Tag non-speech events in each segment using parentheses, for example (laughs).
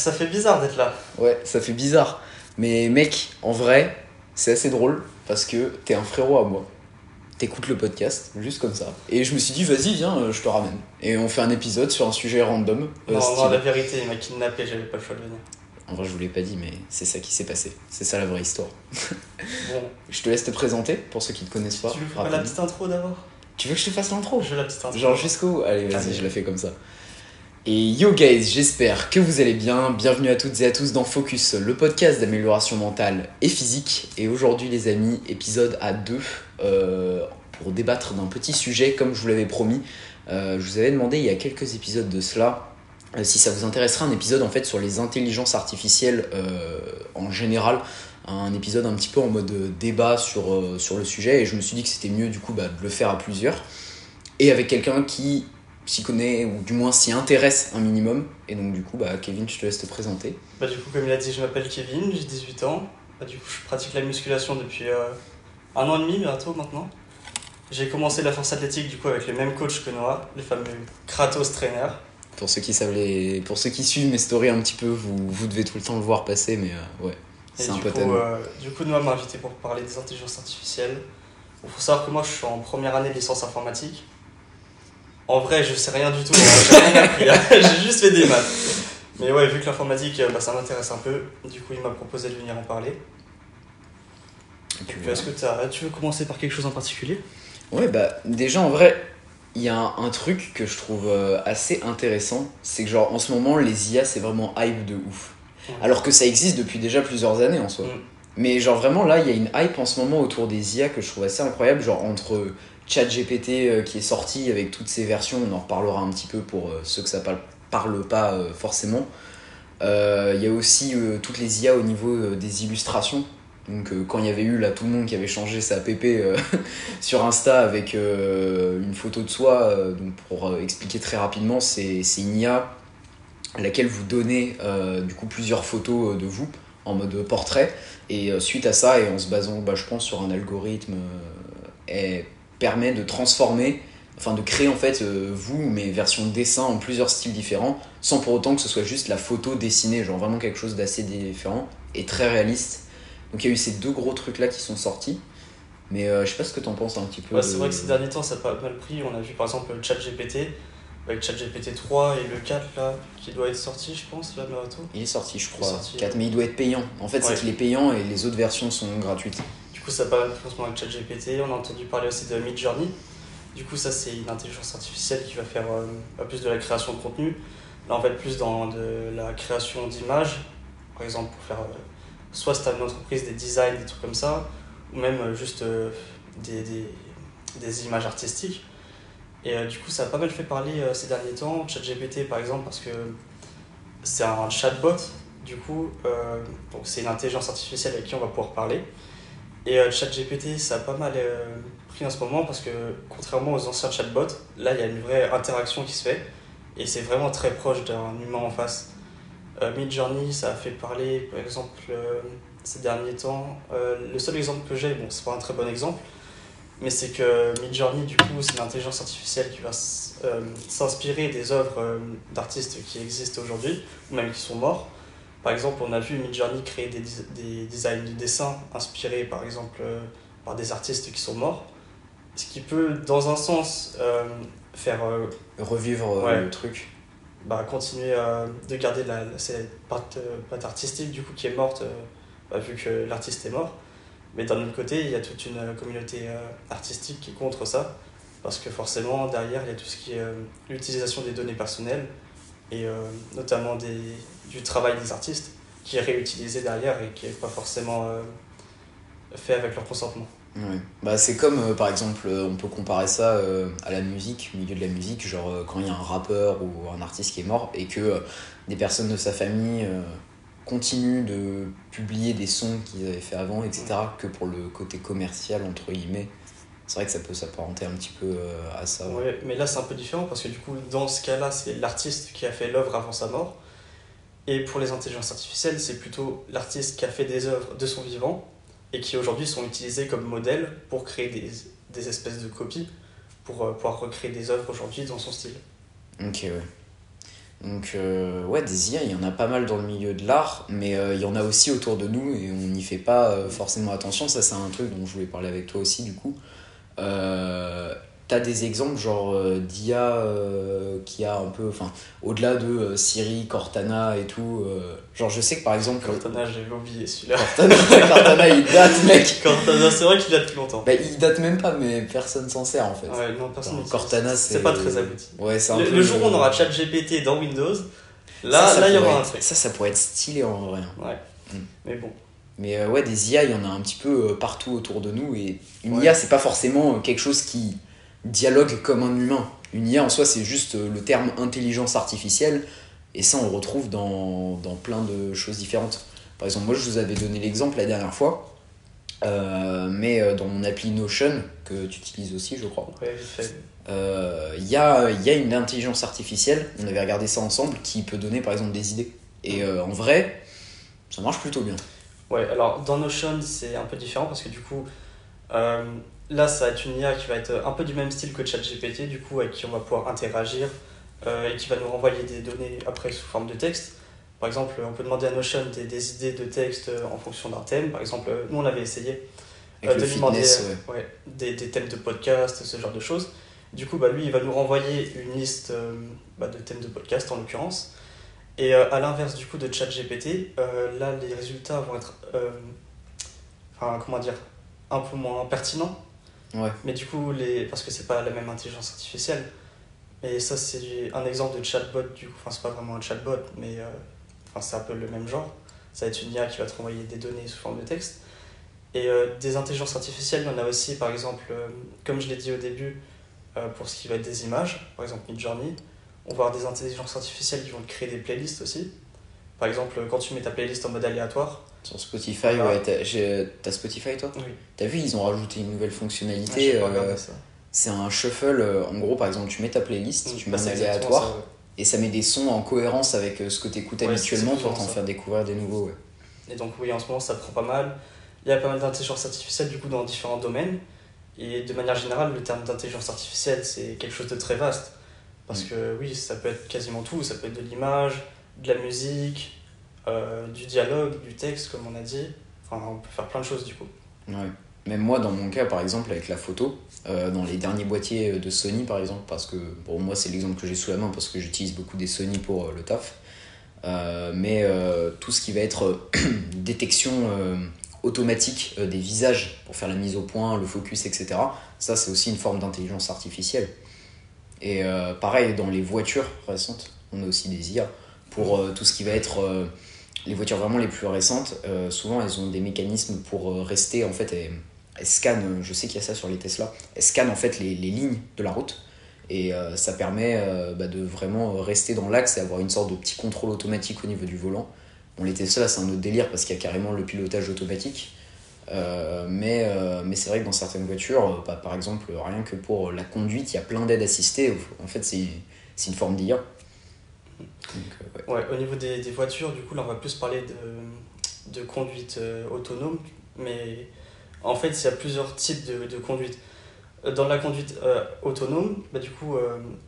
ça fait bizarre d'être là. Ouais, ça fait bizarre. Mais mec, en vrai, c'est assez drôle parce que t'es un frérot à moi. T'écoutes le podcast, juste comme ça. Et je me suis dit, vas-y, viens, euh, je te ramène. Et on fait un épisode sur un sujet random. euh, non, non, style- la vérité, il m'a kidnappé, j'avais pas le choix de venir. En vrai, je vous l'ai pas dit, mais c'est ça qui s'est passé. C'est ça la vraie histoire. Bon, (laughs) Je te laisse te présenter pour ceux qui te connaissent pas. tu veux faire la petite intro d'abord Tu veux que je te fasse l'intro Je veux la petite intro. Genre jusqu'où Allez, vas-y, je la fais comme ça. Et yo guys, j'espère que vous allez bien. Bienvenue à toutes et à tous dans Focus, le podcast d'amélioration mentale et physique. Et aujourd'hui les amis, épisode à deux euh, pour débattre d'un petit sujet comme je vous l'avais promis. Euh, je vous avais demandé il y a quelques épisodes de cela euh, si ça vous intéresserait un épisode en fait sur les intelligences artificielles en général. Un épisode un petit peu en mode débat sur, sur le sujet et je me suis dit que c'était mieux du coup bah, de le faire à plusieurs et avec quelqu'un qui s'y connaît ou du moins s'y intéresse un minimum. Et donc du coup, bah, Kevin, je te laisse te présenter. Bah, du coup, comme il a dit, je m'appelle Kevin, j'ai 18 ans. Bah, du coup, je pratique la musculation depuis euh, un an et demi bientôt maintenant. J'ai commencé la force athlétique du coup avec le même coach que Noah, le fameux Kratos Trainer. Pour ceux qui savent les... pour ceux qui suivent mes stories un petit peu, vous, vous devez tout le temps le voir passer, mais euh, ouais, c'est un à coup, euh, du coup, Noah m'a invité pour parler des intelligences artificielles. Il faut savoir que moi, je suis en première année de licence informatique. En vrai, je sais rien du tout, hein, j'ai hein. (laughs) j'ai juste fait des maths. Mais ouais, vu que l'informatique, euh, bah, ça m'intéresse un peu, du coup, il m'a proposé de venir en parler. Est-ce que tu veux commencer par quelque chose en particulier? Ouais, bah déjà en vrai, il y a un, un truc que je trouve euh, assez intéressant, c'est que genre en ce moment les IA c'est vraiment hype de ouf. Alors que ça existe depuis déjà plusieurs années en soi. Mm. Mais genre vraiment là, il y a une hype en ce moment autour des IA que je trouve assez incroyable, genre entre ChatGPT euh, qui est sorti avec toutes ses versions, on en reparlera un petit peu pour euh, ceux que ça parle, parle pas euh, forcément. Il y a aussi toutes les IA au niveau des illustrations. Donc quand il y avait eu là tout le monde qui avait changé sa PP (laughs) sur Insta avec une photo de soi, donc pour expliquer très rapidement, c'est une IA à laquelle vous donnez du coup plusieurs photos de vous en mode portrait et suite à ça et en se basant bah, je pense sur un algorithme permet de transformer enfin de créer en fait euh, vous mais version dessin en plusieurs styles différents sans pour autant que ce soit juste la photo dessinée genre vraiment quelque chose d'assez différent et très réaliste donc il y a eu ces deux gros trucs là qui sont sortis mais euh, je sais pas ce que t'en penses un petit peu Ouais, c'est de- vrai que ces derniers temps, ça a pas mal pris. On a vu par exemple le ChatGPT, avec ChatGPT 3 et le 4 là, qui doit être sorti, je pense, là bientôt. il est sorti je crois sorti, 4 ouais. mais il doit être payant en fait Ouais. c'est qu'il est payant et les autres versions sont gratuites coup, ça ce moment avec ChatGPT. On a entendu parler aussi de Midjourney. Du coup, ça, c'est une intelligence artificielle qui va faire euh, plus de la création de contenu. Là, on va être plus dans de la création d'images. Par exemple, pour faire. euh, soit si t'as une entreprise, des designs, des trucs comme ça, ou même euh, juste euh, des, des, des images artistiques. Et euh, du coup, ça a pas mal fait parler euh, ces derniers temps. ChatGPT, par exemple, parce que c'est un chatbot. Du coup, donc c'est une intelligence artificielle avec qui on va pouvoir parler. Et euh, ChatGPT, ça a pas mal euh, pris en ce moment parce que contrairement aux anciens chatbots, là il y a une vraie interaction qui se fait et c'est vraiment très proche d'un humain en face. Euh, Midjourney, ça a fait parler par exemple euh, ces derniers temps. Le seul exemple que j'ai, bon, c'est pas un très bon exemple, mais c'est que Midjourney, du coup, c'est une intelligence artificielle qui va s'inspirer des œuvres d'artistes qui existent aujourd'hui ou même qui sont morts. Par exemple, on a vu Midjourney créer des, des designs de dessin inspirés par exemple euh, par des artistes qui sont morts. Ce qui peut, dans un sens, euh, faire euh, revivre Ouais. le truc bah, continuer de garder la, la- cette patte, patte artistique du coup qui est morte bah, vu que l'artiste est mort. Mais d'un autre côté, il y a toute une communauté artistique qui est contre ça parce que forcément derrière il y a tout ce qui est euh, l'utilisation des données personnelles et euh, notamment des, du travail des artistes qui est réutilisé derrière et qui n'est pas forcément euh, fait avec leur consentement. Ouais. Bah, c'est comme euh, par exemple, euh, on peut comparer ça euh, à la musique, au milieu de la musique, genre quand il y a un rappeur ou un artiste qui est mort et que des personnes de sa famille continuent de publier des sons qu'ils avaient fait avant, etc., que pour le côté commercial, entre guillemets. C'est vrai que ça peut s'apparenter un petit peu à ça. ouais. Ouais, mais là c'est un peu différent parce que du coup, dans ce cas-là, c'est l'artiste qui a fait l'œuvre avant sa mort. Et pour les intelligences artificielles, c'est plutôt l'artiste qui a fait des œuvres de son vivant et qui aujourd'hui sont utilisées comme modèle pour créer des, des espèces de copies pour euh, pouvoir recréer des œuvres aujourd'hui dans son style. Ok, ouais. Donc, euh, ouais, des IA, il y en a pas mal dans le milieu de l'art, mais euh, il y en a aussi autour de nous et on n'y fait pas forcément attention. Ça, c'est un truc dont je voulais parler avec toi aussi, du coup. T'as des exemples, genre euh, d'IA euh, qui a un peu, enfin, au-delà de euh, Siri, Cortana et tout. genre, je sais que par exemple. Cortana, j'avais oublié celui-là. Cortana, (laughs) Cortana, il date, mec! Cortana, c'est vrai qu'il date depuis longtemps. Bah, il date même pas, mais personne s'en sert en fait. Ouais, non, personne. Cortana, c'est c'est- pas très abouti. Ouais, c'est un Le, peu- le jour où on aura ChatGPT dans Windows, là, Ça, ça là, il y aura un truc. Ça, ça pourrait être stylé en vrai. Ouais. Mm. Mais bon. Mais ouais, des IA, il y en a un petit peu partout autour de nous. Et une Ouais. IA, c'est pas forcément quelque chose qui dialogue comme un humain. Une IA en soi, c'est juste euh, le terme intelligence artificielle. Et ça, on le retrouve dans, dans plein de choses différentes. Par exemple, moi, je vous avais donné l'exemple la dernière fois. euh, mais euh, dans mon appli Notion, que tu utilises aussi, je crois, Ouais, fait. euh, il y, a, il y a une intelligence artificielle, on avait regardé ça ensemble, qui peut donner par exemple des idées. Et euh, en vrai, ça marche plutôt bien. Ouais, alors dans Notion, c'est un peu différent parce que du coup, là, ça va être une IA qui va être un peu du même style que ChatGPT, du coup, avec qui on va pouvoir interagir euh, et qui va nous renvoyer des données après sous forme de texte. Par exemple, on peut demander à Notion des, des idées de texte euh, en fonction d'un thème. Par exemple, euh, nous, on avait essayé euh, de lui demander fitness, ouais. ouais, des, des thèmes de podcast, ce genre de choses. Du coup, bah, lui, il va nous renvoyer une liste euh, bah, de thèmes de podcast en l'occurrence. Et à l'inverse du coup de ChatGPT, là, les résultats vont être, enfin, comment dire, un peu moins pertinents. Ouais. Mais du coup, les... parce que c'est pas la même intelligence artificielle. Et ça, c'est un exemple de chatbot, du coup. Enfin, c'est pas vraiment un chatbot, mais euh, enfin, c'est un peu le même genre. Ça va être une IA qui va te renvoyer des données sous forme de texte. Et euh, des intelligences artificielles, il y en a aussi, par exemple, euh, comme je l'ai dit au début, pour ce qui va être des images, par exemple Midjourney. On va avoir des intelligences artificielles qui vont te créer des playlists aussi. Par exemple, quand tu mets ta playlist en mode aléatoire, Sur Spotify, Voilà. ouais, t'as Spotify toi oui, T'as vu, ils ont rajouté une nouvelle fonctionnalité. pas euh, c'est un shuffle. euh, en gros, par exemple, tu mets ta playlist, tu mets Bah, un aléatoire, ça, ouais. et ça met des sons en cohérence avec euh, ce que t'écoutes Ouais, habituellement pour t'en faire découvrir des nouveaux. Ouais. Et donc oui, en ce moment, ça prend pas mal. Il y a pas mal d'intelligence artificielle du coup dans différents domaines. Et de manière générale, le terme d'intelligence artificielle, c'est quelque chose de très vaste. Parce Mm. que oui, ça peut être quasiment tout. Ça peut être de l'image, de la musique, euh, du dialogue, du texte, comme on a dit. Enfin, on peut faire plein de choses du coup. Ouais. Même moi, dans mon cas, par exemple, avec la photo, euh, dans les derniers boîtiers de Sony, par exemple, parce que, bon, moi, c'est l'exemple que j'ai sous la main parce que j'utilise beaucoup des Sony pour euh, le taf. Euh, mais euh, tout ce qui va être euh, (clears throat) détection euh, automatique euh, des visages pour faire la mise au point, le focus, etc., ça, c'est aussi une forme d'intelligence artificielle. Et euh, pareil, dans les voitures récentes, on a aussi des IA pour euh, tout ce qui va être. Euh, les voitures vraiment les plus récentes, euh, souvent elles ont des mécanismes pour euh, rester en fait. Elles, scannent, je sais qu'il y a ça sur les Tesla, elles scannent en fait les, lignes de la route et euh, ça permet euh, bah, de vraiment rester dans l'axe et avoir une sorte de petit contrôle automatique au niveau du volant. Bon, les Tesla c'est un autre délire parce qu'il y a carrément le pilotage automatique. Euh, mais euh, c'est vrai que dans certaines voitures, euh, bah, par exemple, rien que pour la conduite, il y a plein d'aides assistées. En fait, c'est une forme d'IA. Euh, ouais. Au niveau des, des voitures, du coup, là, on va plus parler de, de conduite euh, autonome. Mais en fait, il y a plusieurs types de, de conduite. Euh, Dans la conduite autonome, bah, du coup,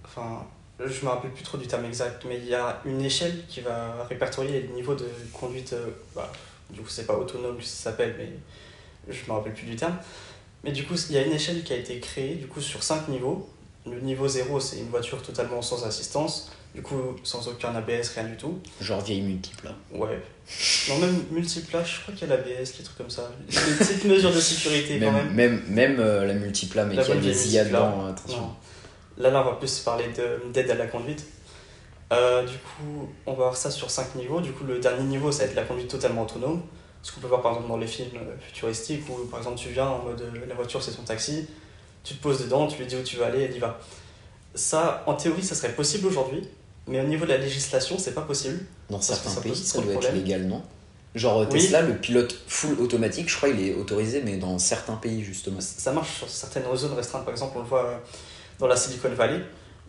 enfin, je me rappelle plus trop du terme exact, mais il y a une échelle qui va répertorier les niveaux de conduite. euh, bah, du coup, c'est pas autonome que ça s'appelle, mais je me rappelle plus du terme. Mais du coup, il y a une échelle qui a été créée du coup, sur 5 niveaux. Le niveau 0, c'est une voiture totalement sans assistance, du coup, sans aucun ABS, rien du tout. Genre vieille multiple là. Ouais. Non, même multiplage, je crois qu'il y a l'ABS, les trucs comme ça. Des petites mesures de sécurité quand Même, même. même, même euh, la multipla, mais qui a des IA multipla. dedans, euh, attention. Non. Là, là, on va plus parler de- d'aide à la conduite. Euh, du coup, on va voir ça sur 5 niveaux. Du coup, le dernier niveau, ça va être la conduite totalement autonome. Ce qu'on peut voir par exemple dans les films euh, futuristiques où par exemple tu viens en mode euh, la voiture c'est ton taxi, tu te poses dedans, tu lui dis où tu veux aller, elle y va. Ça, en théorie, ça serait possible aujourd'hui, mais au niveau de la législation, c'est pas possible. Dans certains ça pays, ça doit être légal, non? Genre euh, Oui. Tesla, le pilote full automatique, je crois il est autorisé, mais dans certains pays justement. Ça marche sur certaines zones restreintes, par exemple, on le voit euh, dans la Silicon Valley.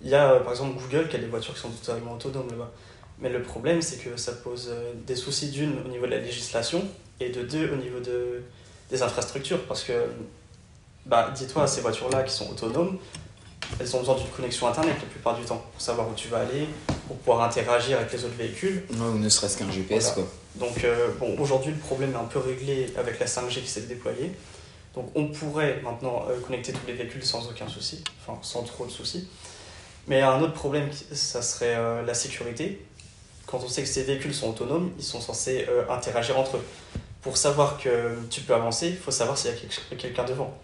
Il y a euh, par exemple Google qui a des voitures qui sont totalement autonomes là-bas. Mais le problème, c'est que ça pose des soucis d'une au niveau de la législation et de deux au niveau de, des infrastructures. Parce que, bah, dis-toi, ces voitures-là qui sont autonomes, elles ont besoin d'une connexion internet la plupart du temps pour savoir où tu vas aller, pour pouvoir interagir avec les autres véhicules. ou ne serait-ce qu'un GPS quoi. Donc bon, aujourd'hui le problème est un peu réglé avec la 5G qui s'est déployée. Donc on pourrait maintenant connecter tous les véhicules sans aucun souci, enfin sans trop de soucis. Mais un autre problème, ça serait la sécurité. Quand on sait que ces véhicules sont autonomes, ils sont censés interagir entre eux pour savoir que tu peux avancer, il faut savoir s'il y a quelqu'un devant.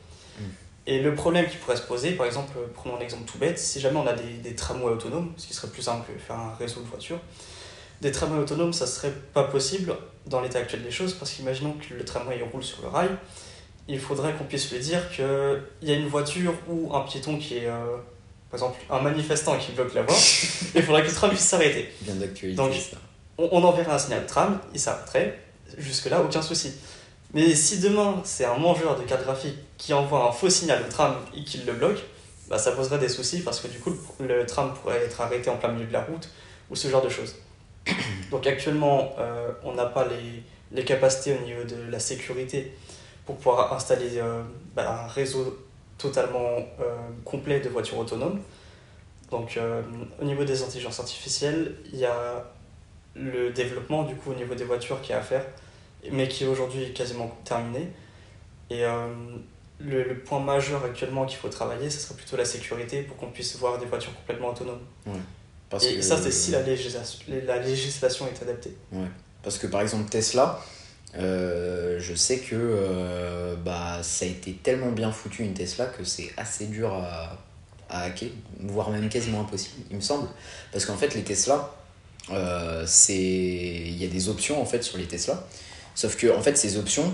Et le problème qui pourrait se poser, par exemple, prenons un exemple tout bête, si jamais on a des, des tramways autonomes, ce qui serait plus simple que faire un réseau de voitures, des tramways autonomes, ça serait pas possible dans l'état actuel des choses, parce qu'imaginons que le tramway roule sur le rail, il faudrait qu'on puisse lui dire qu'il y a une voiture ou un piéton qui est, euh, par exemple, un manifestant qui bloque la voie, (laughs) il faudrait que le tram puisse s'arrêter. Bien d'actualité, Donc, on, on enverrait un signal de tram, il s'arrêterait, Jusque-là, aucun souci. Mais si demain, c'est un mangeur de carte graphique qui envoie un faux signal au tram et qu'il le bloque, bah, ça poserait des soucis parce que du coup, le tram pourrait être arrêté en plein milieu de la route ou ce genre de choses. (coughs) Donc actuellement, euh, on n'a pas les, les, capacités au niveau de la sécurité pour pouvoir installer euh, bah, un réseau totalement euh, complet de voitures autonomes. Donc au niveau des intelligences artificielles, il y a le développement du coup au niveau des voitures qui est à faire, mais qui est aujourd'hui quasiment terminé. Et euh, le, point majeur actuellement qu'il faut travailler, ce serait plutôt la sécurité pour qu'on puisse voir des voitures complètement autonomes. Parce et ça, c'est si la législation, la législation est adaptée. Ouais. Parce que par exemple, Tesla, euh, je sais que euh, bah, ça a été tellement bien foutu une Tesla que c'est assez dur à, à hacker, voire même quasiment impossible, il me semble. Parce qu'en fait, les Tesla, il y a des options en fait sur les Tesla sauf que en fait ces options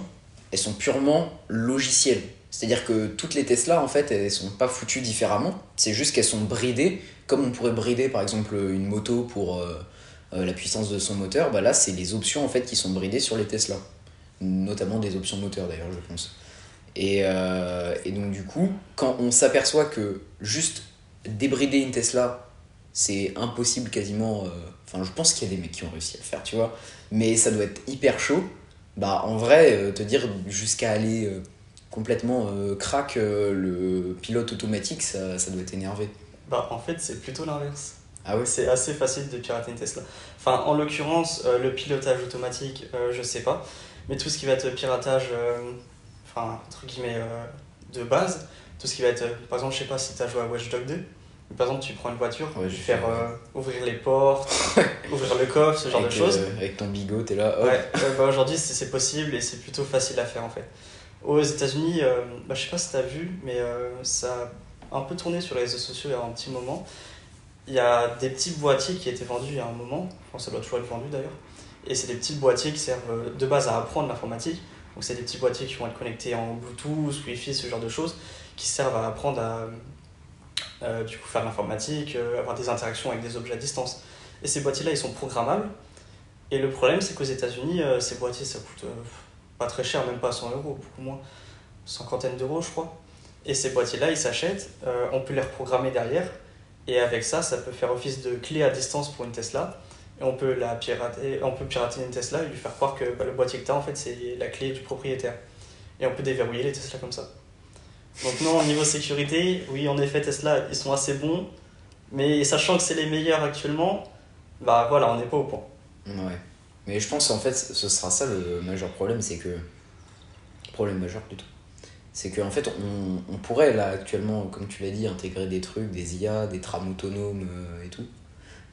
elles sont purement logicielles. C'est-à-dire que toutes les Tesla en fait elles sont pas foutues différemment. C'est juste qu'elles sont bridées. Comme on pourrait brider par exemple une moto pour euh, euh, la puissance de son moteur bah là c'est les options en fait qui sont bridées sur les Tesla. Notamment des options moteur d'ailleurs je pense. Et, et donc du coup quand on s'aperçoit que juste débrider une Tesla c'est impossible quasiment Enfin, je pense qu'il y a des mecs qui ont réussi à le faire, tu vois. Mais ça doit être hyper chaud. Bah, en vrai, euh, te dire jusqu'à aller euh, complètement euh, crack le pilote automatique, ça, ça doit t'énerver. Bah, en fait, c'est plutôt l'inverse. Ah ouais? C'est assez facile de pirater une Tesla. Enfin, en l'occurrence, le pilotage automatique, je sais pas. Mais tout ce qui va être piratage, enfin, entre guillemets, de base, tout ce qui va être, par exemple, je sais pas si tu as joué à Watch Dogs 2. Par exemple, tu prends une voiture, ouais, tu faire euh, ouvrir les portes, (laughs) ouvrir le coffre, ce genre de choses. Euh, avec ton bigot, t'es là. Ouais, bah aujourd'hui c'est possible et c'est plutôt facile à faire en fait. Aux États-Unis, euh, bah, je sais pas si t'as vu, mais ça a un peu tourné sur les réseaux sociaux il y a un petit moment. Il y a des petits boîtiers qui étaient vendus il y a un moment, je ça doit toujours être vendu d'ailleurs. Et c'est des petits boîtiers qui servent de base à apprendre l'informatique. Donc c'est des petits boîtiers qui vont être connectés en Bluetooth, Wi-Fi, ce genre de choses, qui servent à apprendre à euh, du coup faire l'informatique, euh, avoir des interactions avec des objets à distance. Et ces boîtiers-là, ils sont programmables. Et le problème, c'est qu'aux États-Unis, euh, ces boîtiers, ça coûte pas très cher, même pas 100 euros, beaucoup moins, cinquantaine d'euros, je crois. Et ces boîtiers-là, ils s'achètent, on peut les reprogrammer derrière, et avec ça, ça peut faire office de clé à distance pour une Tesla. Et on peut, la pirater, on peut pirater une Tesla et lui faire croire que bah, le boîtier que tu as, en fait, c'est la clé du propriétaire. Et on peut déverrouiller les Tesla comme ça. Donc non, au niveau sécurité, oui, en effet, Tesla, ils sont assez bons, mais sachant que c'est les meilleurs actuellement, bah voilà, on n'est pas au point. Ouais. Mais je pense en fait, ce sera ça le majeur problème, c'est que... Problème majeur plutôt. C'est qu'en fait, on, on, pourrait là actuellement, comme tu l'as dit, intégrer des trucs, des IA, des trams autonomes euh, et tout.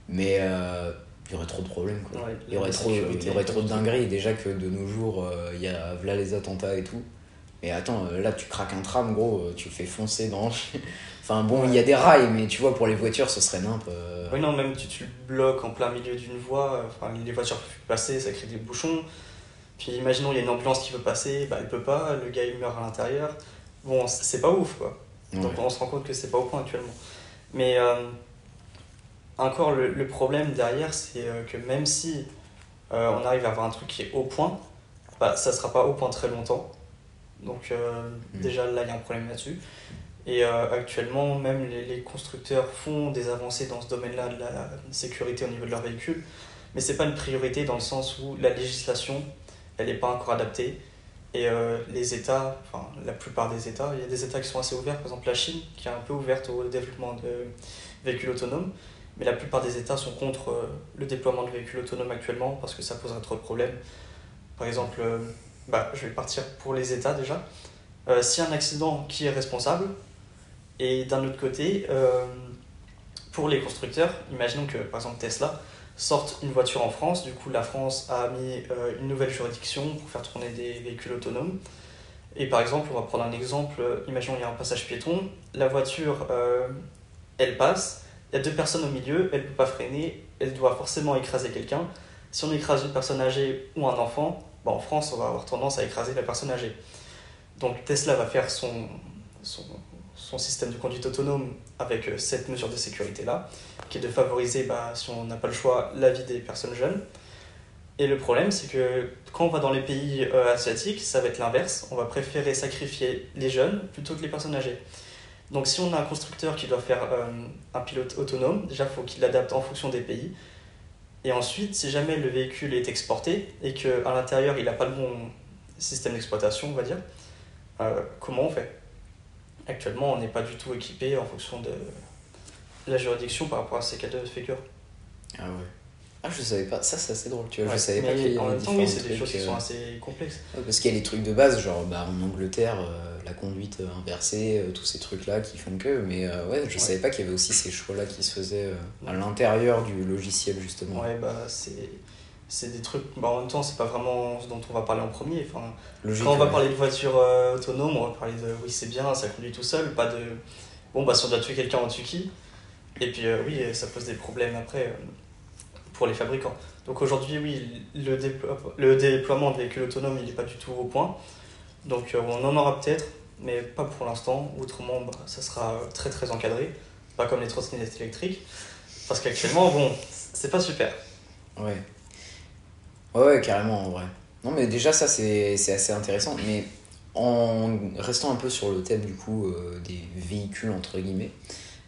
Mais euh, il y aurait trop de problèmes. Quoi. il y aurait trop, il y aurait trop de dingueries. Déjà que de nos jours, euh, il y a là les attentats et tout. Mais attends, euh, là tu craques un tram, gros, euh, tu fais foncer dans. (laughs) enfin bon, il y a des rails, mais tu vois, pour les voitures, ce serait nimp. Euh. Oui, non, même tu, tu le bloques en plein milieu d'une voie, enfin, les voitures peuvent passer, ça crée des bouchons. Puis imaginons, il y a une ambulance qui veut passer, bah elle peut pas, le gars il meurt à l'intérieur. Bon, c'est pas ouf quoi. Donc on se rend compte que c'est pas au point actuellement. Mais encore, le, le, problème derrière, c'est que même si on arrive à avoir un truc qui est au point, bah, ça sera pas au point très longtemps. Donc euh, mm. déjà là, il y a un problème là-dessus. Et euh, actuellement, même les, les, constructeurs font des avancées dans ce domaine-là de la sécurité au niveau de leurs véhicules, mais ce n'est pas une priorité dans le sens où la législation, elle n'est pas encore adaptée. Et euh, les États, enfin la plupart des États, il y a des États qui sont assez ouverts, par exemple la Chine, qui est un peu ouverte au développement de véhicules autonomes, mais la plupart des États sont contre le déploiement de véhicules autonomes actuellement parce que ça poserait trop de problèmes. Par exemple, bah, je vais partir pour les États déjà. Euh, a un accident, qui est responsable Et d'un autre côté, euh, pour les constructeurs, imaginons que par exemple Tesla sorte une voiture en France, du coup la France a mis euh, une nouvelle juridiction pour faire tourner des véhicules autonomes. Et par exemple, on va prendre un exemple, euh, imaginons il y a un passage piéton, la voiture, elle passe, il y a deux personnes au milieu, elle ne peut pas freiner, elle doit forcément écraser quelqu'un. Si on écrase une personne âgée ou un enfant, bah, en France, on va avoir tendance à écraser la personne âgée. Donc Tesla va faire son, son, système de conduite autonome avec euh, cette mesure de sécurité-là, qui est de favoriser, bah, si on n'a pas le choix, la vie des personnes jeunes. Et le problème, c'est que quand on va dans les pays euh, asiatiques, ça va être l'inverse. On va préférer sacrifier les jeunes plutôt que les personnes âgées. Donc si on a un constructeur qui doit faire euh, un pilote autonome, déjà il faut qu'il l'adapte en fonction des pays. Et ensuite, si jamais le véhicule est exporté et qu'à l'intérieur il n'a pas le bon système d'exploitation, on va dire, euh, comment on fait? Actuellement, on n'est pas du tout équipé en fonction de la juridiction par rapport à ces cas de figure. Ah ouais. Ah, je savais pas. Ça, c'est assez drôle, tu vois. Ouais, je savais pas qu'il y en avait même temps, oui, c'est des choses qui euh, sont assez complexes. ouais, parce qu'il y a les trucs de base, genre bah, en Angleterre, euh, la conduite euh, inversée, euh, tous ces trucs-là qui font que. Mais euh, ouais, je Ouais. savais pas qu'il y avait aussi ces choix-là qui se faisaient à l'intérieur du logiciel, justement. Ouais, bah c'est c'est des trucs. Bah, en même temps, c'est pas vraiment ce dont on va parler en premier. Enfin, Logique, Quand on va parler de voiture autonome, on va parler de oui, c'est bien, ça conduit tout seul, pas de bon, bah si on doit tuer quelqu'un, on tue qui? Et puis oui, ça pose des problèmes après pour les fabricants. Donc aujourd'hui, oui, le, déplo- le déploiement de véhicules autonomes, il n'est pas du tout au point. Donc euh, on en aura peut-être, mais pas pour l'instant. Autrement, bah, ça sera très très encadré, pas comme les trottinettes électriques. Parce qu'actuellement, bon, c'est pas super. Ouais. Ouais, carrément, en vrai. Non, mais déjà, ça, c'est c'est assez intéressant. Mais en restant un peu sur le thème, du coup, euh, des véhicules, entre guillemets,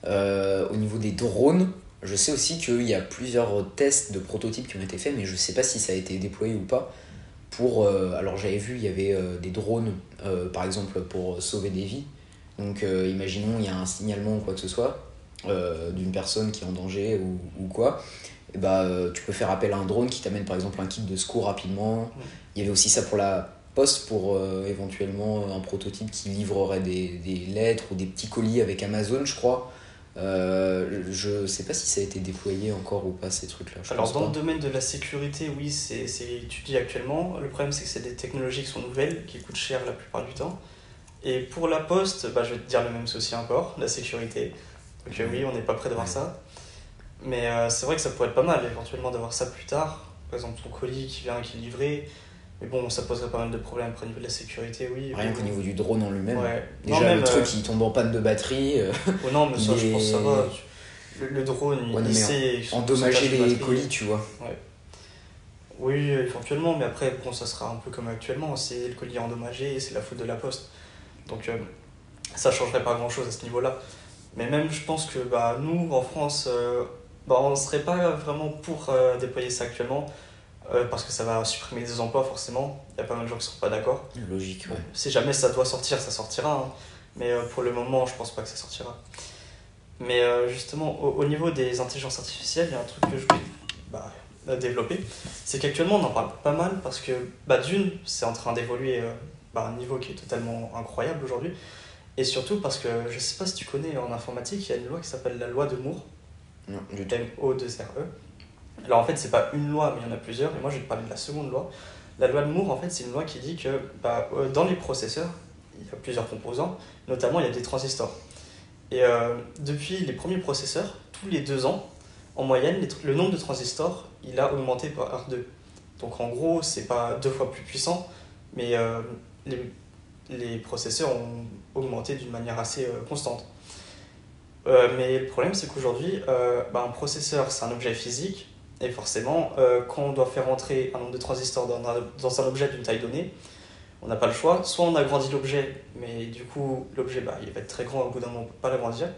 euh, au niveau des drones, je sais aussi qu'il y a plusieurs tests de prototypes qui ont été faits, mais je sais pas si ça a été déployé ou pas. Pour, euh, alors, j'avais vu, il y avait euh, des drones, euh, par exemple, pour sauver des vies. Donc, imaginons, il y a un signalement ou quoi que ce soit d'une personne qui est en danger ou, ou quoi et bah, euh, tu peux faire appel à un drone qui t'amène par exemple un kit de secours rapidement. Il y avait aussi ça pour la poste, pour éventuellement un prototype qui livrerait des, des lettres ou des petits colis avec Amazon, je crois. Euh, je sais pas si ça a été déployé encore ou pas ces trucs-là. Alors dans pas. le domaine de la sécurité, oui, c'est c'est étudié actuellement. Le problème c'est que c'est des technologies qui sont nouvelles, qui coûtent cher la plupart du temps. Et pour la poste, bah, je vais te dire le même souci encore, la sécurité. Donc euh, oui, on n'est pas prêt d'avoir Ouais. ça. Mais euh, c'est vrai que ça pourrait être pas mal éventuellement d'avoir ça plus tard. Par exemple ton colis qui vient, qui est livré. Mais bon, ça poserait pas mal de problèmes après au niveau de la sécurité, oui. Rien qu'au niveau du drone en lui-même. Ouais. Déjà, non, même, le truc euh, il tombe en panne de batterie, euh, oh non, mais ça, il je pense que ça va. Le, le drone, il, Ouais, il mais sait. endommager les colis, tu vois. Oui, éventuellement, mais après, bon, ça sera un peu comme actuellement. C'est le colis endommagé, c'est la faute de la poste. Donc, euh, ça changerait pas grand chose à ce niveau-là. Mais même, je pense que bah, nous, en France, euh, bah, on ne serait pas vraiment pour euh, déployer ça actuellement, euh, parce que ça va supprimer des emplois, forcément. Il y a pas mal de gens qui ne sont pas d'accord. Logique, ouais. Si jamais ça doit sortir, ça sortira. hein. Mais euh, pour le moment, je pense pas que ça sortira. Mais euh, justement, au, au niveau des intelligences artificielles, il y a un truc que je voulais bah, développer. C'est qu'actuellement, on en parle pas mal parce que, bah, d'une, c'est en train d'évoluer bah, à un niveau qui est totalement incroyable aujourd'hui. Et surtout parce que, je sais pas si tu connais en informatique, il y a une loi qui s'appelle la loi de Moore. Non, du tout. M-O-2-R-E. Alors en fait, c'est pas une loi, mais il y en a plusieurs. Et moi, je vais te parler de la seconde loi. La loi de Moore, en fait, c'est une loi qui dit que bah, euh, dans les processeurs, il y a plusieurs composants, notamment il y a des transistors. Et euh, depuis les premiers processeurs, tous les deux ans, en moyenne, le nombre de transistors, il a augmenté par deux. Donc en gros, c'est pas deux fois plus puissant, mais euh, les, les processeurs ont augmenté d'une manière assez constante. Mais le problème, c'est qu'aujourd'hui, bah, un processeur, c'est un objet physique, et forcément, euh, quand on doit faire entrer un nombre de transistors dans un, dans un objet d'une taille donnée, on n'a pas le choix. Soit on agrandit l'objet, mais du coup, l'objet, bah, il va être très grand, au bout d'un moment, on ne peut pas l'agrandir.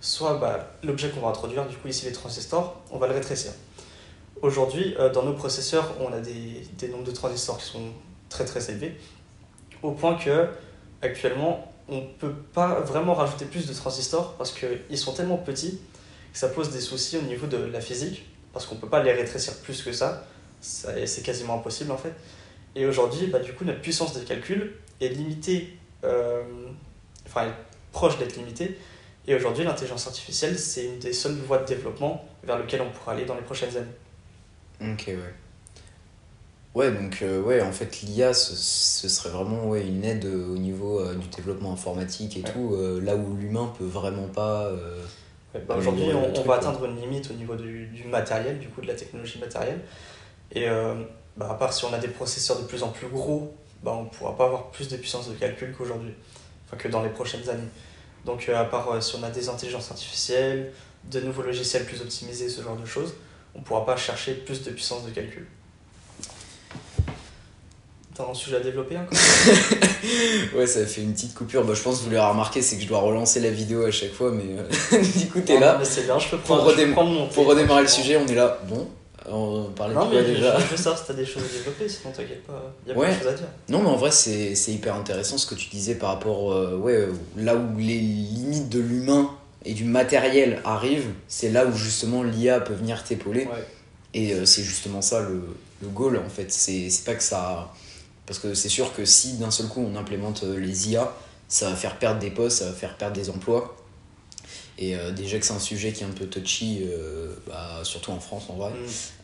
Soit bah, l'objet qu'on va introduire, du coup, ici les transistors, on va le rétrécir. Aujourd'hui, euh, dans nos processeurs, on a des, des nombres de transistors qui sont très très élevés, au point que actuellement, on ne peut pas vraiment rajouter plus de transistors parce qu'ils sont tellement petits ça pose des soucis au niveau de la physique, parce qu'on peut pas les rétrécir plus que ça, ça c'est quasiment impossible en fait. Et aujourd'hui, bah, du coup, notre puissance de calcul est limitée, euh, enfin, est proche d'être limitée. Et aujourd'hui, l'intelligence artificielle, c'est une des seules voies de développement vers lequel on pourra aller dans les prochaines années. Ok, ouais. Ouais, donc, euh, ouais, en fait, l'IA, ce, ce serait vraiment ouais, une aide au niveau euh, du développement informatique et Ouais. tout, euh, là où l'humain peut vraiment pas. Bah, Ah, Aujourd'hui, on, va atteindre une limite au niveau du, du matériel, du coup, de la technologie matérielle. Et euh, bah, à part si on a des processeurs de plus en plus gros, bah, on ne pourra pas avoir plus de puissance de calcul qu'aujourd'hui, enfin que dans les prochaines années. Donc, euh, à part euh, si on a des intelligences artificielles, de nouveaux logiciels plus optimisés, ce genre de choses, on ne pourra pas chercher plus de puissance de calcul. T'as un sujet à développer encore (laughs) Ouais, ça fait une petite coupure. Bah, je pense que vous l'avez remarqué, c'est que je dois relancer la vidéo à chaque fois, mais euh, (laughs) du coup, t'es Non, là. c'est bien, je peux Pour prendre, je peux redéma- prendre mon Pour thé, redémarrer le sujet, on est là. Bon, on parlait de Non, quoi mais déjà je veux savoir si t'as des choses à développer, sinon t'inquiète pas, il y a Ouais. plein de choses à dire. Non, mais en vrai, c'est hyper intéressant ce que tu disais par rapport. euh, ouais, euh, là où les limites de l'humain et du matériel arrivent, c'est là où justement l'IA peut venir t'épauler. Ouais. Et euh, c'est justement ça le, le goal en fait. C'est c'est pas que ça. Parce que c'est sûr que si d'un seul coup on implémente euh, les IA, ça va faire perdre des postes, ça va faire perdre des emplois. Et euh, déjà que c'est un sujet qui est un peu touchy, euh, bah, surtout en France en vrai, Mm.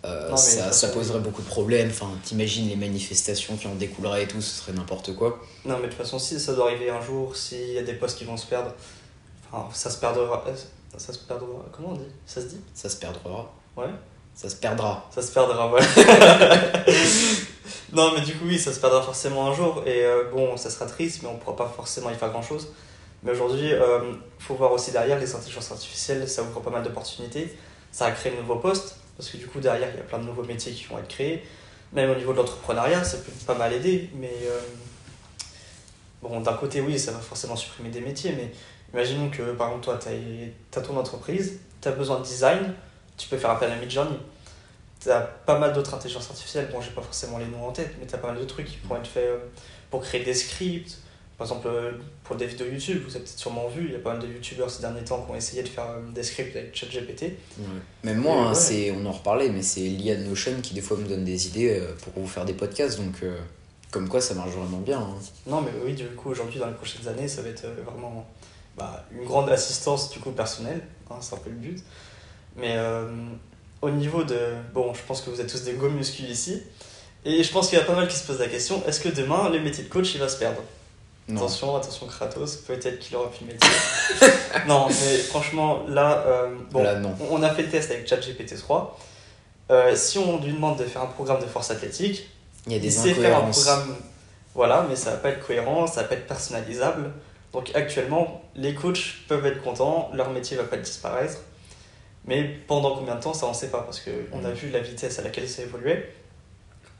euh, Non, ça, ça poserait beaucoup de problèmes. Enfin, t'imagines les manifestations qui en découleraient et tout, ce serait n'importe quoi. Non, mais de toute façon, si ça doit arriver un jour, s'il y a des postes qui vont se perdre, enfin, ça se perdra. Ça se perdra. Comment on dit? Ça se dit? Ça se perdra. Ouais. Ça se perdra. Ça se perdra, ouais. (laughs) non, mais du coup, oui, ça se perdra forcément un jour. Et euh, bon, ça sera triste, mais on pourra pas forcément y faire grand chose. Mais aujourd'hui, il faut voir aussi derrière les intelligences artificielles, ça ouvre pas mal d'opportunités. Ça a créé de nouveaux postes, parce que du coup, derrière, il y a plein de nouveaux métiers qui vont être créés. Même au niveau de l'entrepreneuriat, ça peut pas mal aider. Mais euh, bon, d'un côté, oui, ça va forcément supprimer des métiers. Mais imaginons que, par exemple, toi, tu as, ton entreprise, tu as besoin de design, tu peux faire appel à Midjourney. Tu as pas mal d'autres intelligences artificielles. Bon, j'ai pas forcément les noms en tête, mais tu as pas mal de trucs qui pourront être faits euh, pour créer des scripts. Par exemple, euh, pour des vidéos YouTube, vous avez peut-être sûrement vu, il y a pas mal de youtubeurs ces derniers temps qui ont essayé de faire euh, des scripts avec ChatGPT. Même moi, hein, ouais. c'est, on en reparlait, mais c'est l'IA Notion qui des fois me donne des idées pour vous faire des podcasts. Donc, euh, comme quoi, ça marche vraiment bien. hein. Non, mais oui, du coup, aujourd'hui, dans les prochaines années, ça va être vraiment bah, une grande assistance du coup personnelle, hein, c'est un peu le but. Mais euh, au niveau de. Bon, je pense que vous êtes tous des go muscu ici. Et je pense qu'il y a pas mal qui se posent la question est-ce que demain, le métier de coach, il va se perdre? Non. Attention, attention Kratos, peut-être qu'il aura plus le métier. (laughs) non, mais franchement, là, euh, bon, Là, on a fait le test avec ChatGPT 3. Euh, si on lui demande de faire un programme de force athlétique, Il y a il sait faire un programme, voilà, mais ça va pas être cohérent, ça va pas être personnalisable. Donc actuellement, les coachs peuvent être contents, leur métier va pas disparaître. Mais pendant combien de temps, ça on sait pas, parce qu'on a Mhm. vu la vitesse à laquelle ça évoluait.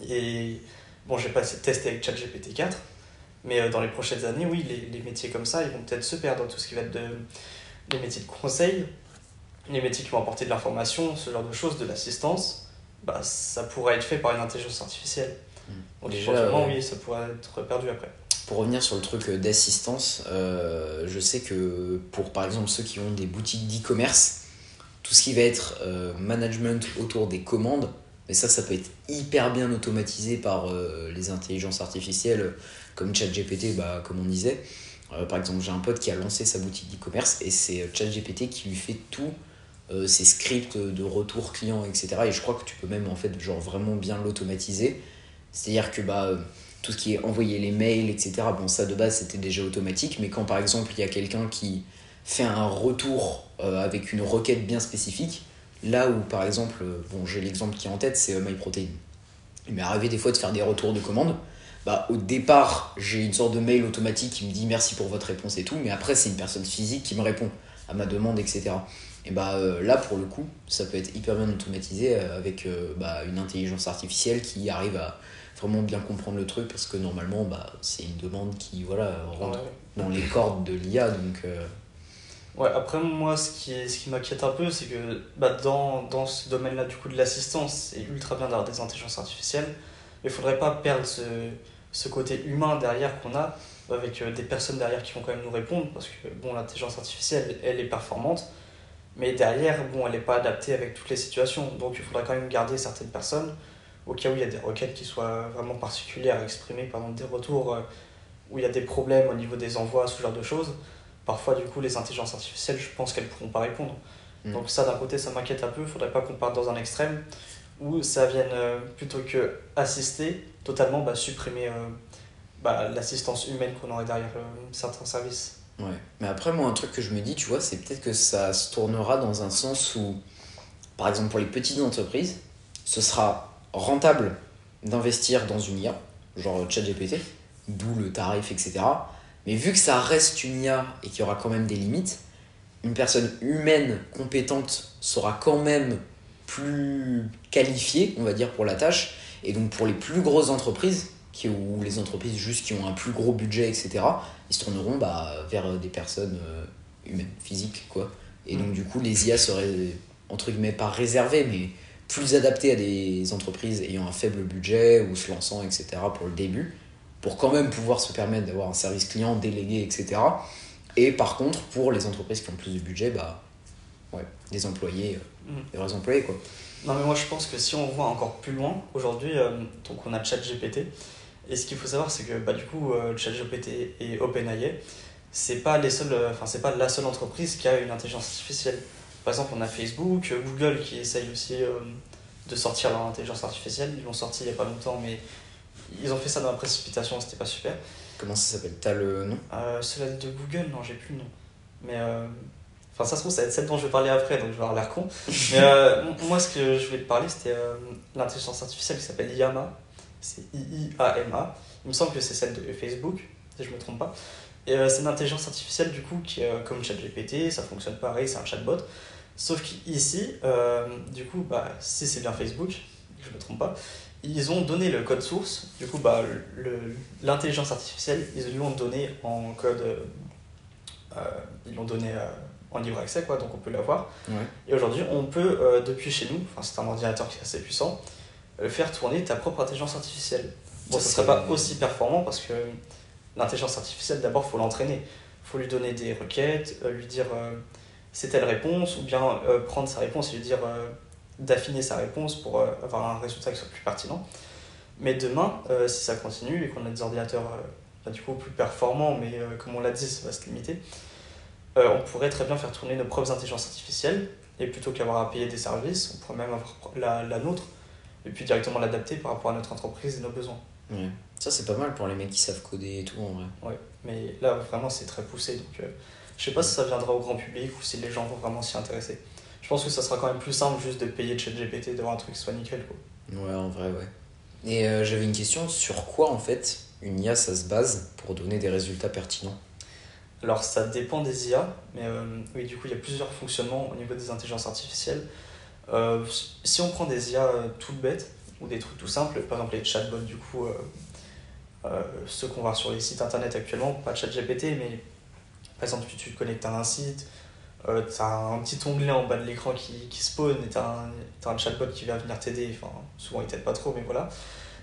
Et bon, j'ai pas testé avec ChatGPT 4, mais euh, dans les prochaines années, oui, les, les métiers comme ça, ils vont peut-être se perdre. Tout ce qui va être de, les métiers de conseil, les métiers qui vont apporter de l'information, ce genre de choses, de l'assistance, bah, ça pourrait être fait par une intelligence artificielle. Mhm. Donc Déjà, euh, oui, ça pourrait être perdu après. Pour revenir sur le truc euh, d'assistance, euh, je sais que pour par exemple ceux qui ont des boutiques d'e-commerce, tout ce qui va être euh, management autour des commandes, mais ça, ça peut être hyper bien automatisé par euh, les intelligences artificielles comme ChatGPT, bah, comme on disait. Euh, par exemple, j'ai un pote qui a lancé sa boutique d'e-commerce et c'est ChatGPT qui lui fait tout, ses scripts de retour client, etc. Et je crois que tu peux même en fait genre vraiment bien l'automatiser. C'est-à-dire que bah, tout ce qui est envoyer les mails, etc. Bon, ça de base c'était déjà automatique, mais quand par exemple il y a quelqu'un qui fait un retour euh, avec une requête bien spécifique, là où par exemple, euh, bon, j'ai l'exemple qui est en tête, c'est euh, MyProtein. Il m'est arrivé des fois de faire des retours de commandes. Bah, au départ, j'ai une sorte de mail automatique qui me dit merci pour votre réponse et tout, mais après, c'est une personne physique qui me répond à ma demande, etc. Et bah euh, là, pour le coup, ça peut être hyper bien automatisé avec euh, bah, une intelligence artificielle qui arrive à vraiment bien comprendre le truc parce que normalement, bah, c'est une demande qui voilà, rentre Ouais. dans les cordes de l'IA. Donc, euh, Ouais, après moi ce qui, ce qui m'inquiète un peu c'est que bah, dans, dans ce domaine-là du coup de l'assistance c'est ultra bien d'avoir des intelligences artificielles mais il faudrait pas perdre ce, ce côté humain derrière qu'on a avec euh, des personnes derrière qui vont quand même nous répondre parce que bon l'intelligence artificielle elle est performante Mais derrière, bon, elle n'est pas adaptée avec toutes les situations. Donc il faudra quand même garder certaines personnes au cas où il y a des requêtes qui soient vraiment particulières, exprimées, par exemple des retours euh, où il y a des problèmes au niveau des envois, ce genre de choses. Parfois, du coup, les intelligences artificielles, je pense qu'elles pourront pas répondre. Mm. Donc ça, d'un côté, ça m'inquiète un peu. Il faudrait pas qu'on parte dans un extrême où ça vienne, euh, plutôt que assister, totalement bah, supprimer euh, bah, l'assistance humaine qu'on aurait derrière euh, certains services. Ouais. Mais après, moi, un truc que je me dis, tu vois, c'est peut-être que ça se tournera dans un sens où, par exemple, pour les petites entreprises, ce sera rentable d'investir dans une IA, genre ChatGPT, d'où le tarif, etc. Mais vu que ça reste une IA et qu'il y aura quand même des limites, une personne humaine compétente sera quand même plus qualifiée, on va dire, pour la tâche. Et donc pour les plus grosses entreprises, qui, ou les entreprises juste qui ont un plus gros budget, etc., ils se tourneront bah, vers des personnes euh, humaines, physiques, quoi. Et donc du coup, les IA seraient, entre guillemets, pas réservées, mais plus adaptées à des entreprises ayant un faible budget ou se lançant, etc., pour le début, pour quand même pouvoir se permettre d'avoir un service client délégué, etc. Et par contre, pour les entreprises qui ont plus de budget, bah, ouais, des employés, euh, des vrais employés, quoi. Non, mais moi je pense que si on voit encore plus loin, aujourd'hui, euh, donc on a ChatGPT. Et ce qu'il faut savoir, c'est que bah, du coup, euh, ChatGPT et OpenAI, c'est pas les seuls, euh, enfin c'est pas la seule entreprise qui a une intelligence artificielle. Par exemple, on a Facebook, Google qui essaye aussi de sortir leur intelligence artificielle. Ils l'ont sorti il y a pas longtemps, mais ils ont fait ça dans la précipitation, c'était pas super. Comment ça s'appelle? T'as le nom? Euh, cela de Google, non, j'ai plus le nom. Mais euh, enfin, ça se trouve, ça va être celle dont je vais parler après, donc je vais avoir l'air con. (laughs) Mais euh, moi, ce que je voulais te parler, c'était euh, l'intelligence artificielle qui s'appelle Yama. C'est I-I-A-M-A. Il me semble que c'est celle de Facebook, si je me trompe pas. Et c'est une intelligence artificielle, du coup, qui est comme ChatGPT, ça fonctionne pareil, c'est un chatbot. Sauf qu'ici, du coup, bah, si c'est bien Facebook, je me trompe pas, ils ont donné le code source. Du coup, bah, l'intelligence artificielle, ils lui ont donné en code. euh, euh, ils l'ont donné euh, en libre accès, quoi, donc on peut l'avoir. Ouais. Et aujourd'hui, on peut, euh, depuis chez nous, c'est un ordinateur qui est assez puissant, faire tourner ta propre intelligence artificielle. Bon, Ça, ça serait pas aussi performant parce que l'intelligence artificielle, d'abord, il faut l'entraîner. Il faut lui donner des requêtes, lui dire c'est telle réponse, ou bien prendre sa réponse et lui dire d'affiner sa réponse pour euh, avoir un résultat qui soit plus pertinent. Mais demain, euh, si ça continue et qu'on a des ordinateurs euh, bah, du coup plus performants, mais euh, comme on l'a dit, ça va se limiter, on pourrait très bien faire tourner nos propres intelligences artificielles et plutôt qu'avoir à payer des services, on pourrait même avoir la, la nôtre et puis directement l'adapter par rapport à notre entreprise et nos besoins. Ouais. Ça, c'est pas mal pour les mecs qui savent coder et tout, en vrai. Ouais, mais là vraiment c'est très poussé donc je sais pas si ça viendra au grand public ou si les gens vont vraiment s'y intéresser. Je pense que ça sera quand même plus simple juste de payer ChatGPT, d'avoir un truc qui soit nickel quoi. Ouais, en vrai, ouais. Et euh, j'avais une question sur quoi, en fait, une IA, ça se base pour donner des résultats pertinents? Alors ça dépend des IA, mais euh, oui, du coup il y a plusieurs fonctionnements au niveau des intelligences artificielles. Euh, si on prend des IA toutes bêtes ou des trucs tout simples, par exemple les chatbots, du coup, ceux qu'on voit sur les sites internet actuellement, pas ChatGPT, mais par exemple tu, tu te connectes à un site, euh, tu as un petit onglet en bas de l'écran qui, qui spawn et tu as, un chatbot qui va venir t'aider. Enfin, souvent il t'aide pas trop, mais voilà.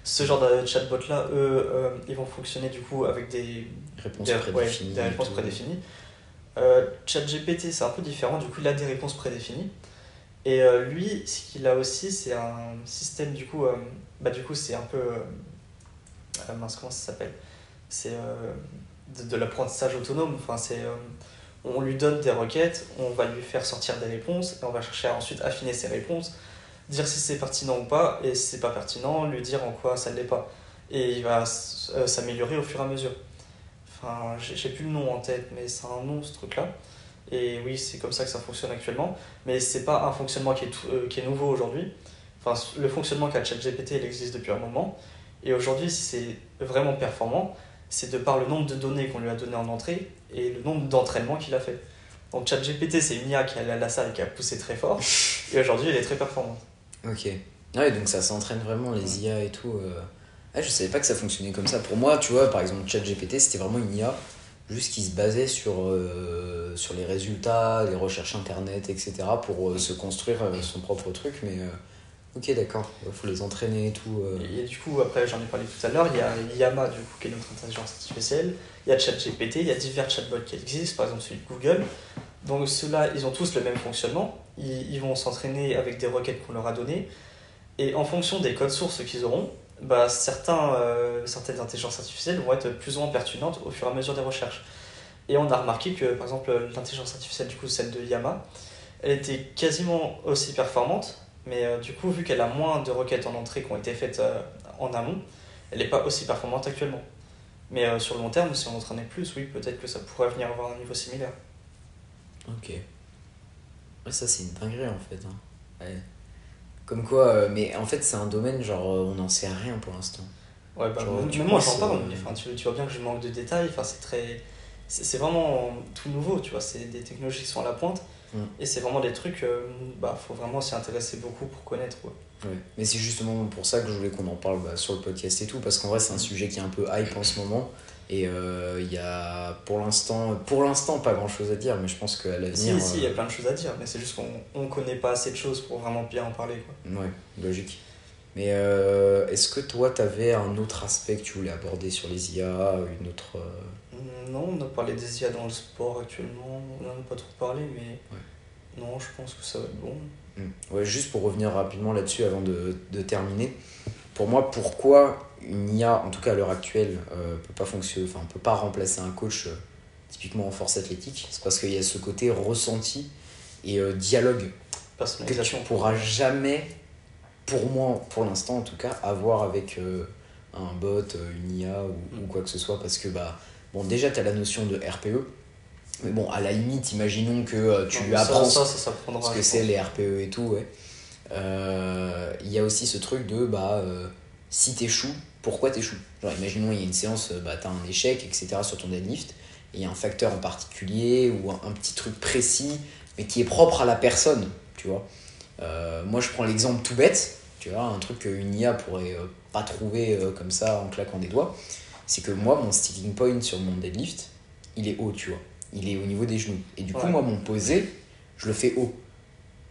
Ce genre de chatbot là, eux, euh, ils vont fonctionner du coup avec des, Réponses des, ouais, prédéfinies. des et réponses tout. prédéfinies. Euh, ChatGPT, c'est un peu différent, du coup, il a des réponses prédéfinies. Et lui, ce qu'il a aussi, c'est un système, du coup, bah, du coup, c'est un peu. mince, comment ça s'appelle? C'est de, de l'apprentissage autonome. Enfin, c'est. On lui donne des requêtes, on va lui faire sortir des réponses, et on va chercher à ensuite affiner ces réponses, dire si c'est pertinent ou pas, et si c'est pas pertinent, lui dire en quoi ça ne l'est pas. Et il va euh, s'améliorer au fur et à mesure. Enfin, j'ai plus le nom en tête, mais c'est un nom ce truc-là. Et oui, c'est comme ça que ça fonctionne actuellement. Mais c'est pas un fonctionnement qui est, euh, qui est nouveau aujourd'hui. Enfin, le fonctionnement qu'a ChatGPT, il existe depuis un moment. Et aujourd'hui, si c'est vraiment performant, c'est de par le nombre de données qu'on lui a donné en entrée et le nombre d'entraînements qu'il a fait. Donc ChatGPT, c'est une IA qui allée à la salle et qui a poussé très fort. (laughs) Et aujourd'hui, elle est très performante. Ok. Ouais, donc ça s'entraîne vraiment les IA et tout. euh. Ah, je savais pas que ça fonctionnait comme ça. Pour moi, tu vois, par exemple, ChatGPT, c'était vraiment une IA juste qui se basait sur, euh, sur les résultats, les recherches internet, etc. pour euh, se construire euh, son propre truc. Mais ok, d'accord. Il faut les entraîner et tout. euh. Et, du coup, après, j'en ai parlé tout à l'heure, il y a Yama, du coup, qui est notre intelligence artificielle. Il y a ChatGPT, il y a divers chatbots qui existent, par exemple celui de Google. Donc ceux-là, ils ont tous le même fonctionnement. Ils, ils vont s'entraîner avec des requêtes qu'on leur a données. Et en fonction des codes sources qu'ils auront, bah, certains, euh, certaines intelligences artificielles vont être plus ou moins pertinentes au fur et à mesure des recherches. Et on a remarqué que, par exemple, l'intelligence artificielle, du coup, celle de Yama, elle était quasiment aussi performante, mais euh, du coup, vu qu'elle a moins de requêtes en entrée qui ont été faites euh, en amont, elle n'est pas aussi performante actuellement. Mais euh, sur le long terme, si on entraînait plus, oui, peut-être que ça pourrait venir avoir un niveau similaire. Ok. Ouais, ça, c'est une dinguerie en fait. hein. Ouais. Comme quoi, mais en fait, c'est un domaine, genre, on n'en sait rien pour l'instant. Ouais, bah, Genre, même moi j'en parle, mais enfin, tu, tu vois bien que je manque de détails, enfin, c'est très. C'est vraiment tout nouveau, tu vois, c'est des technologies qui sont à la pointe, Mm. et c'est vraiment des trucs, euh, bah, faut vraiment s'y intéresser beaucoup pour connaître, quoi. Ouais. Mais c'est justement pour ça que je voulais qu'on en parle bah, sur le podcast et tout, parce qu'en vrai, c'est un sujet qui est un peu hype en ce moment. Et euh, il y a pour l'instant, pour l'instant, pas grand chose à dire, mais je pense qu'à l'avenir. Si, si, il y a euh, plein de choses à dire, mais c'est juste qu'on on connaît pas assez de choses pour vraiment bien en parler, quoi. Ouais, logique. Mais euh, est-ce que toi, t'avais un autre aspect que tu voulais aborder sur les IA, une autre. Non, on a parlé des IA dans le sport actuellement, on n'en a pas trop parlé, mais. Non, je pense que ça va être bon. Hmm. Ouais, juste pour revenir rapidement là-dessus avant de, de terminer. Pour moi, pourquoi une IA, en tout cas à l'heure actuelle, euh, peut pas fonctionner, enfin, peut pas remplacer un coach euh, typiquement en force athlétique? C'est parce qu'il y a ce côté ressenti et euh, dialogue que tu pourras jamais, pour moi, pour l'instant en tout cas, avoir avec euh, un bot, euh, une IA ou, Mm. ou quoi que ce soit. Parce que, bah, bon, déjà, tu as la notion de RPE. Mais bon, à la limite, imaginons que euh, tu Non, ça- apprends Ça, ce que c'est les RPE et tout, ouais. Euh, Il y a aussi ce truc de bah, euh, si t'échoues, pourquoi t'échoues? Genre, imaginons, il y a une séance, euh, bah, t'as un échec, etc. sur ton deadlift, et il y a un facteur en particulier ou un, un petit truc précis, mais qui est propre à la personne, tu vois. Moi, je prends l'exemple tout bête, tu vois, un truc qu'une IA pourrait pas trouver comme ça en claquant des doigts. C'est que moi, mon sticking point sur mon deadlift, il est haut, tu vois. Il est au niveau des genoux. Et du coup, moi, mon posé, je le fais haut.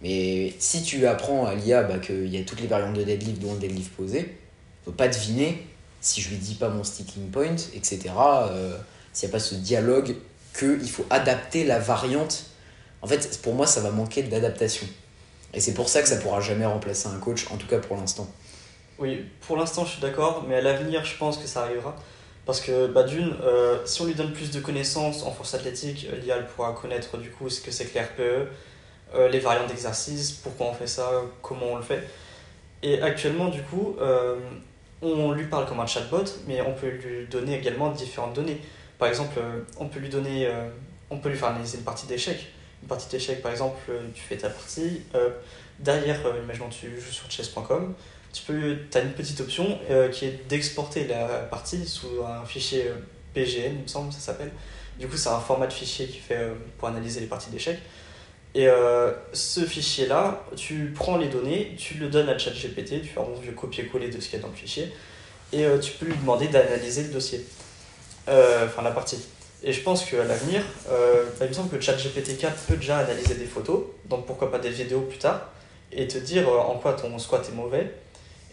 Mais si tu apprends à l'IA bah, qu'il y a toutes les variantes de deadlift, dont le deadlift posé, ne peut pas deviner si je lui dis pas mon sticking point, etc. euh, S'il n'y a pas ce dialogue qu'il faut adapter la variante. En fait, pour moi, ça va manquer d'adaptation. Et c'est pour ça que ça pourra jamais remplacer un coach, en tout cas pour l'instant. Oui, pour l'instant, je suis d'accord, mais à l'avenir, je pense que ça arrivera. Parce que, bah, d'une, euh, si on lui donne plus de connaissances en force athlétique, euh, l'IA elle pourra connaître du coup ce que c'est que les RPE, euh, les variantes d'exercice, pourquoi on fait ça, comment on le fait. Et actuellement, du coup, euh, on lui parle comme un chatbot, mais on peut lui donner également différentes données. Par exemple, on peut lui donner, on peut lui faire analyser une partie d'échecs. Une partie d'échecs, par exemple, tu fais ta partie, derrière, imaginons tu joues sur chess.com, tu peux, as une petite option euh, qui est d'exporter la partie sous un fichier euh, PGN, il me semble, ça s'appelle. Du coup, c'est un format de fichier qui fait euh, pour analyser les parties d'échecs. Et ce fichier-là, tu prends les données, tu le donnes à ChatGPT, tu fais un vieux copier-coller de ce qu'il y a dans le fichier, et tu peux lui demander d'analyser le dossier, enfin la partie. Et je pense qu'à l'avenir, bah, il me semble que ChatGPT 4 peut déjà analyser des photos, donc pourquoi pas des vidéos plus tard, et te dire en quoi ton squat est mauvais.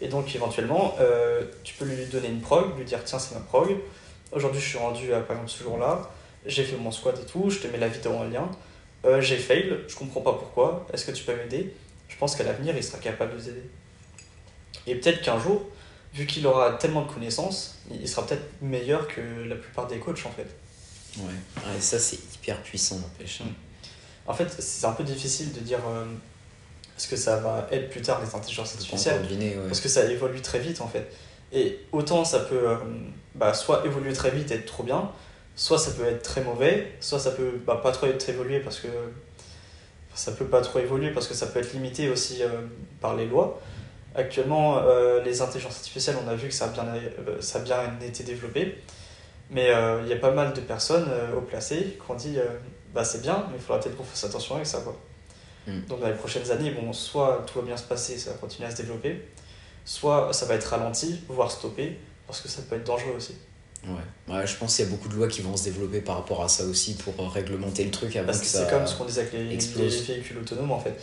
Et donc éventuellement, euh, tu peux lui donner une prog, lui dire tiens c'est ma prog, aujourd'hui je suis rendu à par exemple ce jour-là, j'ai fait mon squat et tout, je te mets la vidéo en lien, Euh, j'ai fail, je comprends pas pourquoi, est-ce que tu peux m'aider? Je pense qu'à l'avenir il sera capable de t'aider. Et peut-être qu'un jour, vu qu'il aura tellement de connaissances, il sera peut-être meilleur que la plupart des coachs en fait. Ouais, ouais ça c'est hyper puissant, n'empêche. Mm. En fait, c'est un peu difficile de dire euh, ce que ça va être plus tard les intelligences artificielles. encore deviner, ouais. Parce que ça évolue très vite en fait. Et autant ça peut euh, bah, soit évoluer très vite et être trop bien, soit ça peut être très mauvais, soit ça peut bah, pas trop être évolué parce que ça peut pas trop évoluer parce que ça peut être limité aussi euh, par les lois. Actuellement, euh, les intelligences artificielles, on a vu que ça a bien, euh, ça a bien été développé, mais il y a pas mal de personnes haut placées qui ont dit bah, c'est bien, mais il faudra peut-être qu'on fasse attention avec ça. Quoi. Mm. Donc dans les prochaines années, bon, soit tout va bien se passer, ça va continuer à se développer, soit ça va être ralenti, voire stoppé, parce que ça peut être dangereux aussi. Ouais. ouais, je pense qu'il y a beaucoup de lois qui vont se développer par rapport à ça aussi pour euh, réglementer le truc avant Parce que que ça. c'est comme ce qu'on disait avec les, véhicules autonomes en fait.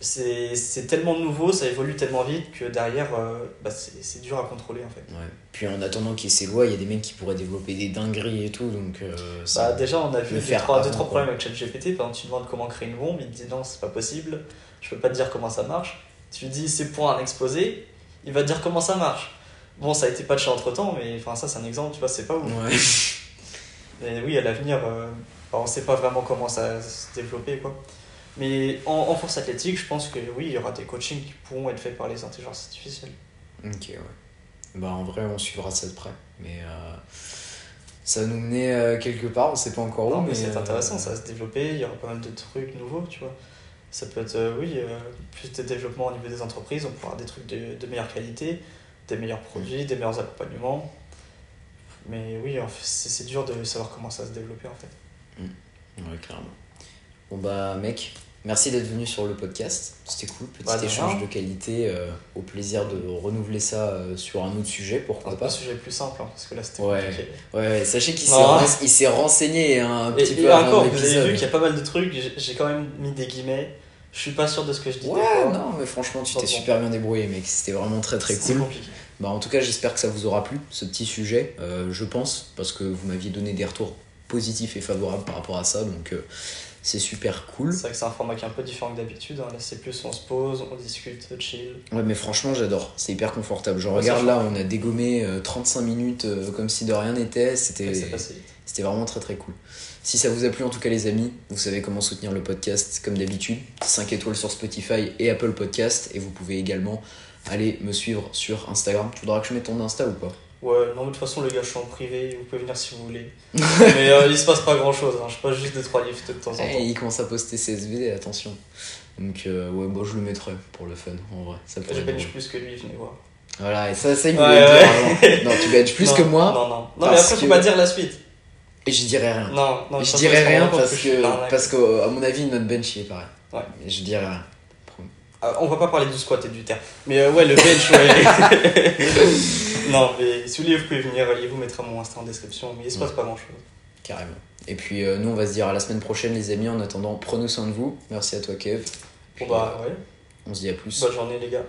C'est tellement nouveau, ça évolue tellement vite que derrière, euh, bah, c'est dur à contrôler en fait. Ouais. Puis en attendant qu'il y ait ces lois, il y a des mecs qui pourraient développer des dingueries et tout, donc euh, ça- Bah, déjà, on a vu le deux, faire trois, deux, avant, trois quoi. problèmes avec ChatGPT. Par exemple, tu demandes comment créer une bombe, il te dit non, c'est pas possible, je peux pas te dire comment ça marche. Tu lui dis c'est pour un exposé, il va te dire comment ça marche. Bon, ça a été patché entre temps, mais enfin, ça, c'est un exemple, tu vois, c'est pas ouf. Ouais. (laughs) Mais oui, à l'avenir, euh, bah, on sait pas vraiment comment ça va se développer, quoi. Mais en, en force athlétique, je pense que oui, il y aura des coachings qui pourront être faits par les intelligences artificielles. Ok, ouais. Bah en vrai, on suivra ça de près. Mais euh, ça nous mener euh, quelque part, on sait pas encore où. Non, mais, mais c'est euh, intéressant, ça va se développer, il y aura pas mal de trucs nouveaux, tu vois. Ça peut être, euh, oui, plus de développement au niveau des entreprises, on pourra avoir des trucs de, de meilleure qualité, des meilleurs produits, des meilleurs accompagnements. Mais oui, en fait, c'est dur de savoir comment ça va se développer en fait. Ouais, clairement. Bon bah mec, merci d'être venu sur le podcast. C'était cool, petit Bah, échange de qualité. euh, au plaisir de renouveler ça euh, sur un autre sujet, pourquoi Un pas. sujet plus simple, hein, parce que là c'était Ouais. compliqué. Ouais, sachez qu'il s'est renseigné hein, un Et, petit et peu avant encore, vous avez vu qu'il y a pas mal de trucs, j'ai quand même mis des guillemets. Je suis pas sûr de ce que je dis Ouais, non, mais franchement, tu t'es super bien débrouillé, mec. C'était vraiment très très C'est cool. compliqué. Bah, en tout cas, j'espère que ça vous aura plu, ce petit sujet, euh, je pense, parce que vous m'aviez donné des retours et favorables par rapport à ça, donc euh, c'est super cool. C'est vrai que c'est un format qui est un peu différent que d'habitude. hein. Là, c'est plus on se pose, on discute, chill. Ouais, mais franchement, j'adore, c'est hyper confortable. Je Ouais, regarde là, on a dégommé euh, 35 minutes euh, comme si de rien n'était, c'était vraiment très très cool. Si ça vous a plu en tout cas les amis, vous savez comment soutenir le podcast comme d'habitude. 5 étoiles sur Spotify et Apple Podcast et vous pouvez également aller me suivre sur Instagram. Tu voudras que je mette ton Insta ou pas? Ouais, non, mais de toute façon, les gars, je suis en privé, vous pouvez venir si vous voulez. (laughs) mais euh, il se passe pas grand chose, hein. je passe juste 2-3 livres de temps en temps. Eh, il commence à poster CSVD, attention. Donc euh, ouais, bon, je le mettrai pour le fun en vrai. Ça Je bench plus que lui, venez voir. Voilà, et ça, ça il me Ouais, dire. Non, tu benches plus Non, que moi Non, non. Non, mais après, faut que- pas dire la suite. et je dirais rien. Non, non, je dirais rien parce que parce qu'à mon avis notre bench il est pareil. Ouais. Mais je dirais rien. Ah, on va pas parler du squat et du terre. Mais euh, ouais, le bench, ouais. (laughs) (laughs) non, mais si vous voulez, vous pouvez venir, il vous mettra mon Insta en description, mais il se passe pas grand chose. Carrément. Et puis euh, nous on va se dire à la semaine prochaine les amis. En attendant, prenez soin de vous. Merci à toi Kev. Bon bah, ouais, On se dit à plus. bonne journée, les gars.